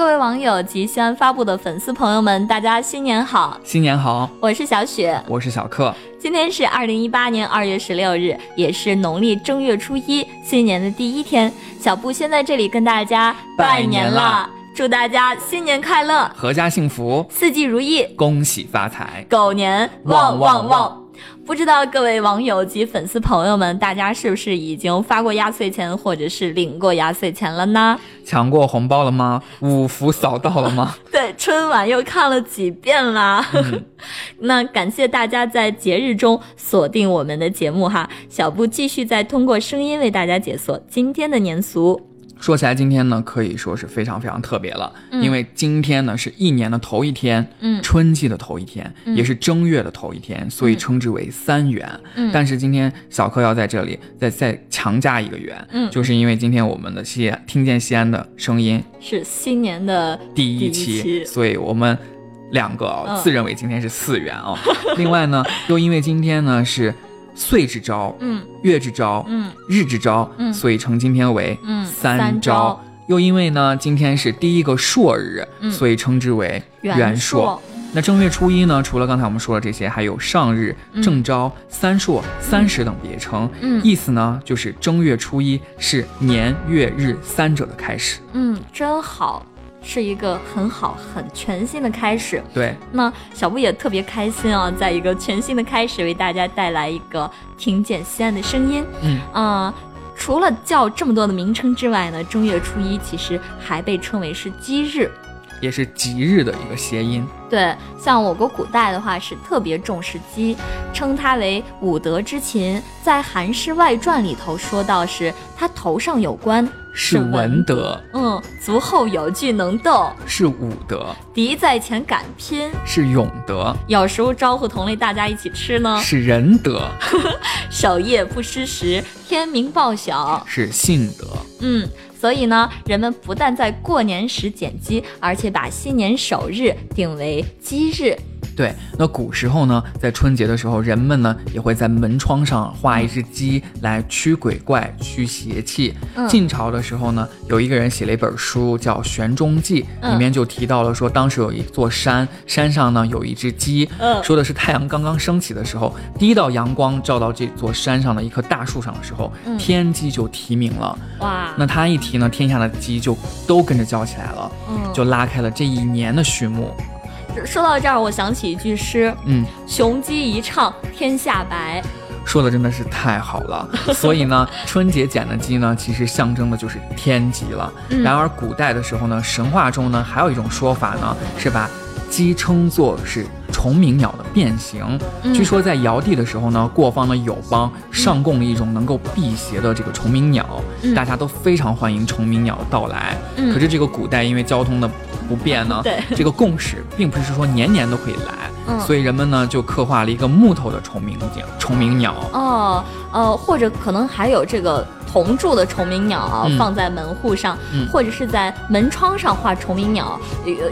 各位网友及西安发布的粉丝朋友们，大家新年好！新年好，我是小雪，我是小克。今天是二零一八年二月十六日，也是农历正月初一，新年的第一天。小布先在这里跟大家拜年了，祝大家新年快乐，阖家幸福，四季如意，恭喜发财，狗年旺旺旺！不知道各位网友及粉丝朋友们，大家是不是已经发过压岁钱，或者是领过压岁钱了呢？抢过红包了吗？五福扫到了吗？对，春晚又看了几遍啦。那感谢大家在节日中锁定我们的节目哈，小布继续再通过声音为大家解锁今天的年俗。说起来，今天呢可以说是非常非常特别了，因为今天呢是一年的头一天，嗯，春季的头一天，也是正月的头一天，所以称之为三元。嗯，但是今天小柯要在这里再再强加一个元，嗯，就是因为今天我们的西安听见西安的声音是新年的第一期，所以我们两个自认为今天是四元哦。另外呢，又因为今天呢是。岁之朝，嗯，月之朝，嗯，日之朝，嗯，所以称今天为三朝。又因为呢，今天是第一个朔日，所以称之为元朔。那正月初一呢，除了刚才我们说的这些，还有上日、正朝、三朔、三十等别称。嗯，意思呢，就是正月初一是年月日三者的开始。嗯，真好。是一个很好、很全新的开始。对，那小布也特别开心啊，在一个全新的开始，为大家带来一个听见西安的声音。嗯啊，除了叫这么多的名称之外呢，正月初一其实还被称为是鸡日，也是吉日的一个谐音。对，像我国古代的话是特别重视鸡，称它为五德之禽。在《韩诗外传》里头说到，是它头上有冠。是文德，嗯，足后有据能斗是武德，敌在前敢拼是勇德，有时候招呼同类大家一起吃呢是仁德，守夜不失时天明报晓。是信德，嗯，所以呢，人们不但在过年时捡鸡，而且把新年首日定为鸡日。对，那古时候呢，在春节的时候，人们呢也会在门窗上画一只鸡来驱鬼怪、驱邪气。晋朝的时候呢，有一个人写了一本书叫《玄中记》，里面就提到了说，当时有一座山，山上呢有一只鸡，说的是太阳刚刚升起的时候，第一道阳光照到这座山上的一棵大树上的时候，天鸡就啼鸣了。哇，那他一啼呢，天下的鸡就都跟着叫起来了，就拉开了这一年的序幕。说到这儿，我想起一句诗，嗯，雄鸡一唱天下白，说的真的是太好了。所以呢，春节捡的鸡呢，其实象征的就是天鸡了。然而古代的时候呢，神话中呢，还有一种说法呢，是把鸡称作是。虫鸣鸟的变形，据说在尧帝的时候呢，过方的友邦上供了一种能够辟邪的这个虫鸣鸟，大家都非常欢迎虫鸣鸟的到来。可是这个古代因为交通的不便呢，这个供使并不是说年年都可以来，所以人们呢就刻画了一个木头的虫鸣鸟。虫鸣鸟哦，呃，或者可能还有这个。铜铸的虫鸣鸟啊，放在门户上，或者是在门窗上画虫鸣鸟，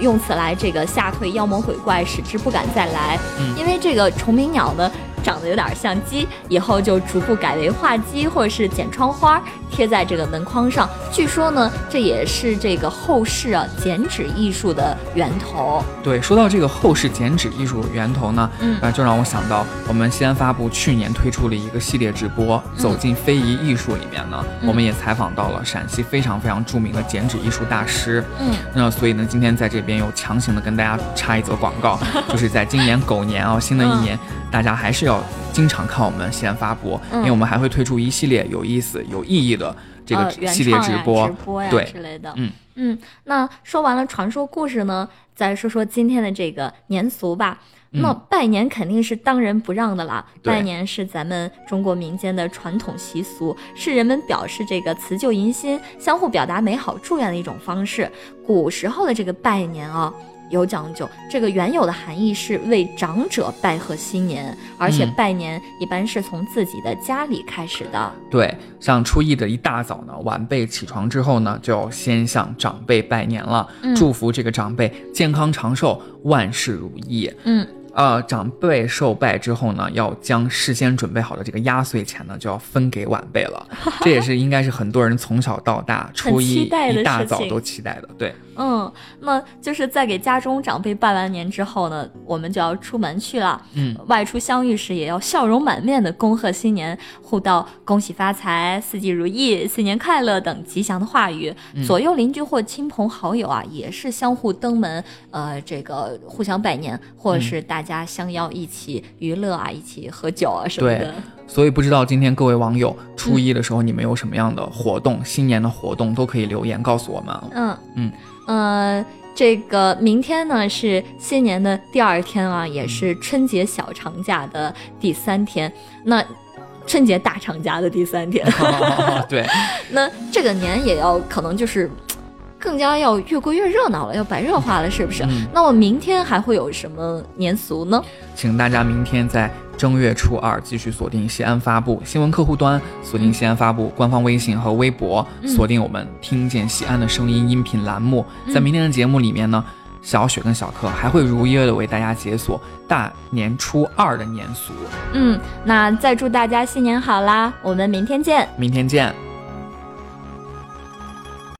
用此来这个吓退妖魔鬼怪，使之不敢再来。因为这个虫鸣鸟呢。长得有点像鸡，以后就逐步改为画鸡，或者是剪窗花贴在这个门框上。据说呢，这也是这个后世啊剪纸艺术的源头。对，说到这个后世剪纸艺术源头呢，嗯，就让我想到我们西安发布去年推出了一个系列直播，走进非遗艺术里面呢，我们也采访到了陕西非常非常著名的剪纸艺术大师。嗯，那所以呢，今天在这边又强行的跟大家插一则广告，就是在今年狗年啊，新的一年。大家还是要经常看我们西安发布，因为我们还会推出一系列有意思、有意义的这个系列直播，对之类的。嗯嗯，那说完了传说故事呢，再说说今天的这个年俗吧。那拜年肯定是当仁不让的啦。拜年是咱们中国民间的传统习俗，是人们表示这个辞旧迎新、相互表达美好祝愿的一种方式。古时候的这个拜年啊。有讲究，这个原有的含义是为长者拜贺新年，而且拜年一般是从自己的家里开始的。对，像初一的一大早呢，晚辈起床之后呢，就要先向长辈拜年了，祝福这个长辈健康长寿，万事如意。嗯。呃，长辈受拜之后呢，要将事先准备好的这个压岁钱呢，就要分给晚辈了。这也是应该是很多人从小到大初一一大早都期待的。对，嗯，那就是在给家中长辈拜完年之后呢，我们就要出门去了。嗯，外出相遇时也要笑容满面的恭贺新年，互道恭喜发财、四季如意、新年快乐等吉祥的话语。左右邻居或亲朋好友啊，也是相互登门，呃，这个互相拜年，或者是大家相邀一起娱乐啊，一起喝酒啊什么的。所以不知道今天各位网友初一的时候你们有什么样的活动？新年的活动都可以留言告诉我们。嗯嗯呃，这个明天呢是新年的第二天啊，也是春节小长假的第三天。那春节大长假的第三天，对。那这个年也要可能就是。更加要越过越热闹了，要白热化了，是不是？那我明天还会有什么年俗呢？请大家明天在正月初二继续锁定西安发布新闻客户端，锁定西安发布官方微信和微博，锁定我们听见西安的声音音频栏目。在明天的节目里面呢，小雪跟小克还会如约的为大家解锁大年初二的年俗。嗯，那再祝大家新年好啦！我们明天见，明天见。